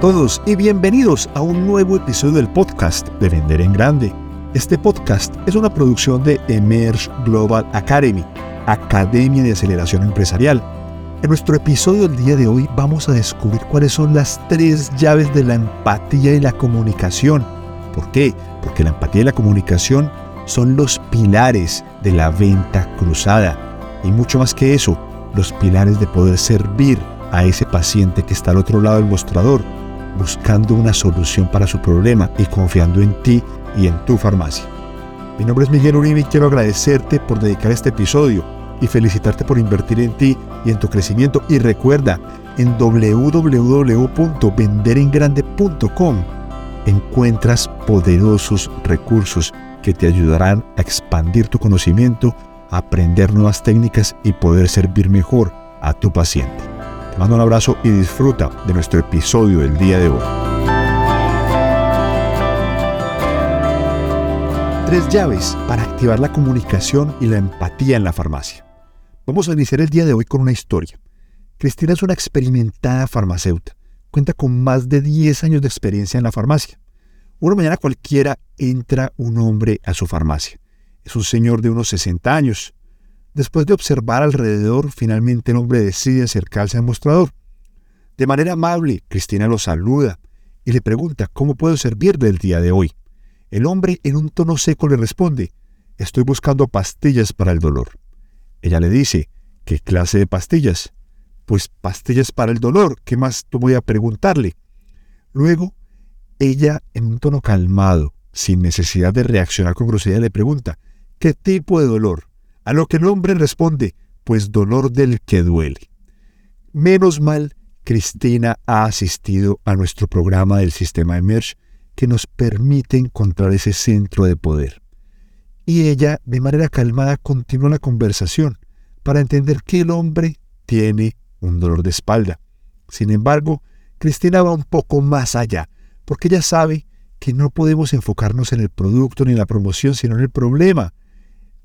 Todos y bienvenidos a un nuevo episodio del podcast de Vender en Grande. Este podcast es una producción de Emerge Global Academy, Academia de Aceleración Empresarial. En nuestro episodio del día de hoy vamos a descubrir cuáles son las tres llaves de la empatía y la comunicación. ¿Por qué? Porque la empatía y la comunicación son los pilares de la venta cruzada. Y mucho más que eso, los pilares de poder servir a ese paciente que está al otro lado del mostrador, buscando una solución para su problema y confiando en ti y en tu farmacia. Mi nombre es Miguel Uribe y quiero agradecerte por dedicar este episodio y felicitarte por invertir en ti y en tu crecimiento. Y recuerda, en www.venderengrande.com encuentras poderosos recursos que te ayudarán a expandir tu conocimiento, aprender nuevas técnicas y poder servir mejor a tu paciente mando un abrazo y disfruta de nuestro episodio del día de hoy. Tres llaves para activar la comunicación y la empatía en la farmacia. Vamos a iniciar el día de hoy con una historia. Cristina es una experimentada farmacéutica. Cuenta con más de 10 años de experiencia en la farmacia. Una mañana cualquiera entra un hombre a su farmacia. Es un señor de unos 60 años. Después de observar alrededor, finalmente el hombre decide acercarse al mostrador. De manera amable, Cristina lo saluda y le pregunta cómo puedo servirle el día de hoy. El hombre en un tono seco le responde, estoy buscando pastillas para el dolor. Ella le dice, ¿qué clase de pastillas? Pues pastillas para el dolor, ¿qué más voy a preguntarle? Luego, ella en un tono calmado, sin necesidad de reaccionar con grosería, le pregunta, ¿qué tipo de dolor? A lo que el hombre responde, pues dolor del que duele. Menos mal, Cristina ha asistido a nuestro programa del sistema Emerge que nos permite encontrar ese centro de poder. Y ella, de manera calmada, continúa la conversación para entender que el hombre tiene un dolor de espalda. Sin embargo, Cristina va un poco más allá, porque ella sabe que no podemos enfocarnos en el producto ni en la promoción, sino en el problema.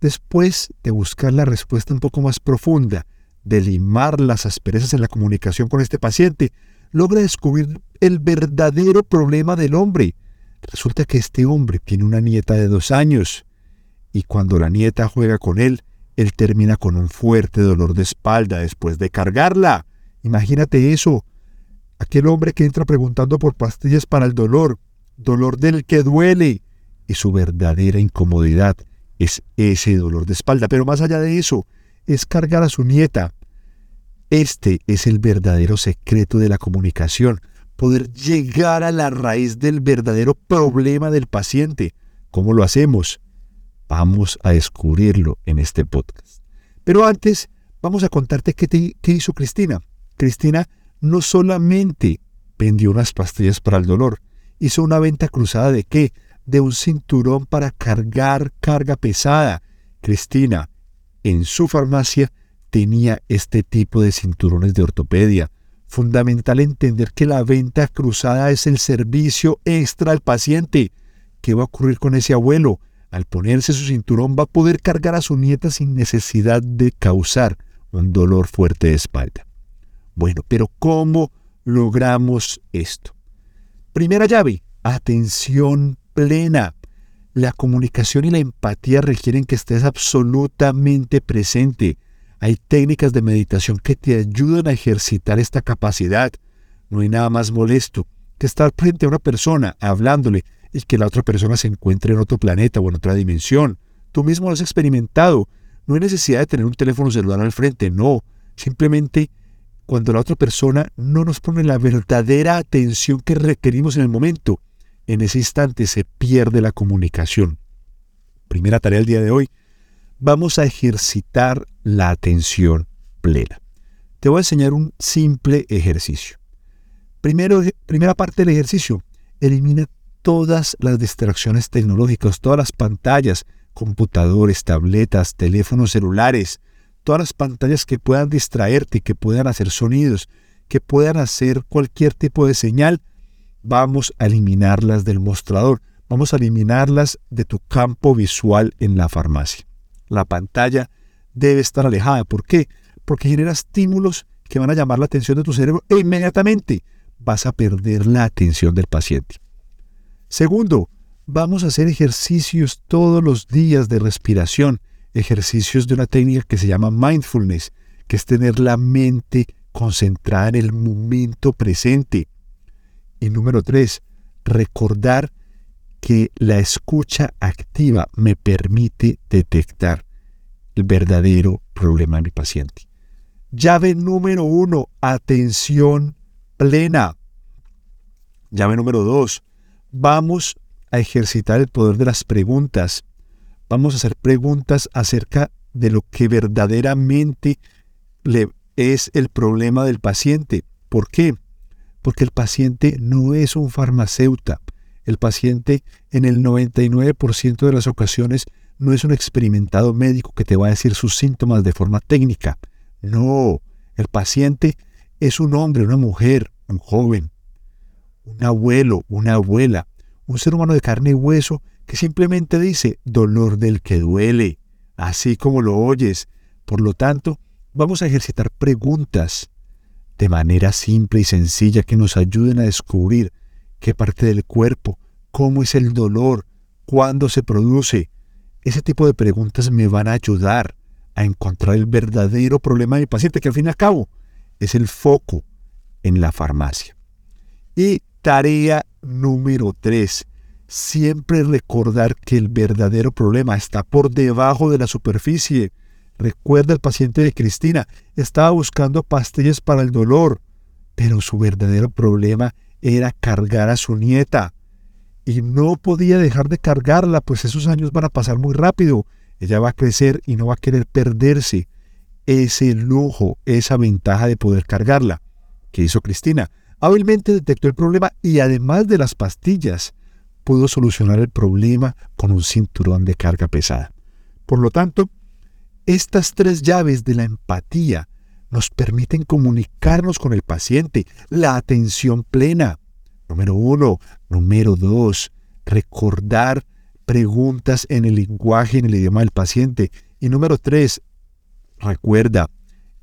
Después de buscar la respuesta un poco más profunda, de limar las asperezas en la comunicación con este paciente, logra descubrir el verdadero problema del hombre. Resulta que este hombre tiene una nieta de dos años y cuando la nieta juega con él, él termina con un fuerte dolor de espalda después de cargarla. Imagínate eso. Aquel hombre que entra preguntando por pastillas para el dolor, dolor del que duele, y su verdadera incomodidad es ese dolor de espalda. Pero más allá de eso, es cargar a su nieta. Este es el verdadero secreto de la comunicación, poder llegar a la raíz del verdadero problema del paciente. ¿Cómo lo hacemos? Vamos a descubrirlo en este podcast. Pero antes, vamos a contarte qué, qué hizo Cristina. Cristina no solamente vendió unas pastillas para el dolor, hizo una venta cruzada de qué? De un cinturón para cargar carga pesada. Cristina, en su farmacia, tenía este tipo de cinturones de ortopedia. Fundamental entender que la venta cruzada es el servicio extra al paciente. ¿Qué va a ocurrir con ese abuelo? Al ponerse su cinturón va a poder cargar a su nieta sin necesidad de causar un dolor fuerte de espalda. Bueno, pero ¿cómo logramos esto? Primera llave, atención plena. La comunicación y la empatía requieren que estés absolutamente presente. Hay técnicas de meditación que te ayudan a ejercitar esta capacidad. No hay nada más molesto que estar frente a una persona hablándole y que la otra persona se encuentre en otro planeta o en otra dimensión. Tú mismo lo has experimentado. No hay necesidad de tener un teléfono celular al frente, no. Simplemente cuando la otra persona no nos pone la verdadera atención que requerimos en el momento en ese instante se pierde la comunicación. Primera tarea del día de hoy, vamos a ejercitar la atención plena. Te voy a enseñar un simple ejercicio. Primero, primera parte del ejercicio, elimina todas las distracciones tecnológicas, todas las pantallas, computadores, tabletas, teléfonos celulares, todas las pantallas que puedan distraerte, que puedan hacer sonidos, que puedan hacer cualquier tipo de señal vamos a eliminarlas del mostrador, vamos a eliminarlas de tu campo visual en la farmacia. La pantalla debe estar alejada. ¿Por qué? Porque genera estímulos que van a llamar la atención de tu cerebro e inmediatamente vas a perder la atención del paciente. Segundo, vamos a hacer ejercicios todos los días de respiración, ejercicios de una técnica que se llama mindfulness, que es tener la mente concentrada en el momento presente. Y número tres, recordar que la escucha activa me permite detectar el verdadero problema de mi paciente. Llave número uno, atención plena. Llave número dos, vamos a ejercitar el poder de las preguntas. Vamos a hacer preguntas acerca de lo que verdaderamente le es el problema del paciente. ¿Por qué? Porque el paciente no es un farmacéutico. El paciente en el 99% de las ocasiones no es un experimentado médico que te va a decir sus síntomas de forma técnica. No, el paciente es un hombre, una mujer, un joven, un abuelo, una abuela, un ser humano de carne y hueso que simplemente dice dolor del que duele, así como lo oyes. Por lo tanto, vamos a ejercitar preguntas de manera simple y sencilla que nos ayuden a descubrir qué parte del cuerpo, cómo es el dolor, cuándo se produce. Ese tipo de preguntas me van a ayudar a encontrar el verdadero problema de mi paciente, que al fin y al cabo es el foco en la farmacia. Y tarea número tres, siempre recordar que el verdadero problema está por debajo de la superficie. Recuerda el paciente de Cristina, estaba buscando pastillas para el dolor, pero su verdadero problema era cargar a su nieta. Y no podía dejar de cargarla, pues esos años van a pasar muy rápido. Ella va a crecer y no va a querer perderse ese lujo, esa ventaja de poder cargarla. ¿Qué hizo Cristina? Hábilmente detectó el problema y además de las pastillas, pudo solucionar el problema con un cinturón de carga pesada. Por lo tanto, estas tres llaves de la empatía nos permiten comunicarnos con el paciente, la atención plena. Número uno. Número dos, recordar preguntas en el lenguaje, en el idioma del paciente. Y número tres, recuerda,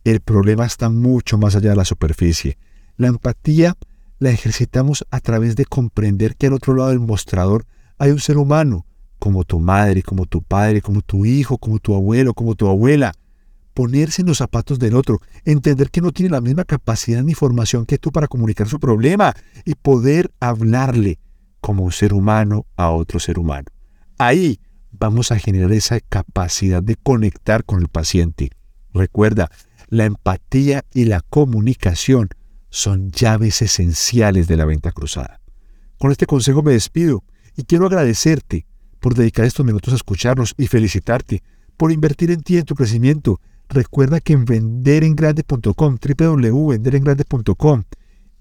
el problema está mucho más allá de la superficie. La empatía la ejercitamos a través de comprender que al otro lado del mostrador hay un ser humano, como tu madre, como tu padre, como tu hijo, como tu abuelo, como tu abuela. Ponerse en los zapatos del otro, entender que no tiene la misma capacidad ni formación que tú para comunicar su problema y poder hablarle como un ser humano a otro ser humano. Ahí vamos a generar esa capacidad de conectar con el paciente. Recuerda, la empatía y la comunicación son llaves esenciales de la venta cruzada. Con este consejo me despido y quiero agradecerte por dedicar estos minutos a escucharnos y felicitarte por invertir en ti en tu crecimiento. Recuerda que en venderengrande.com, www.venderengrande.com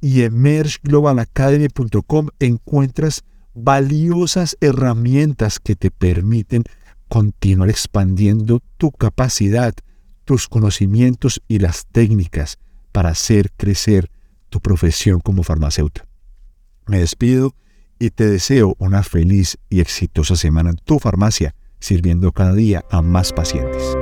y emergeglobalacademy.com encuentras valiosas herramientas que te permiten continuar expandiendo tu capacidad, tus conocimientos y las técnicas para hacer crecer tu profesión como farmacéutico. Me despido y te deseo una feliz y exitosa semana en tu farmacia, sirviendo cada día a más pacientes.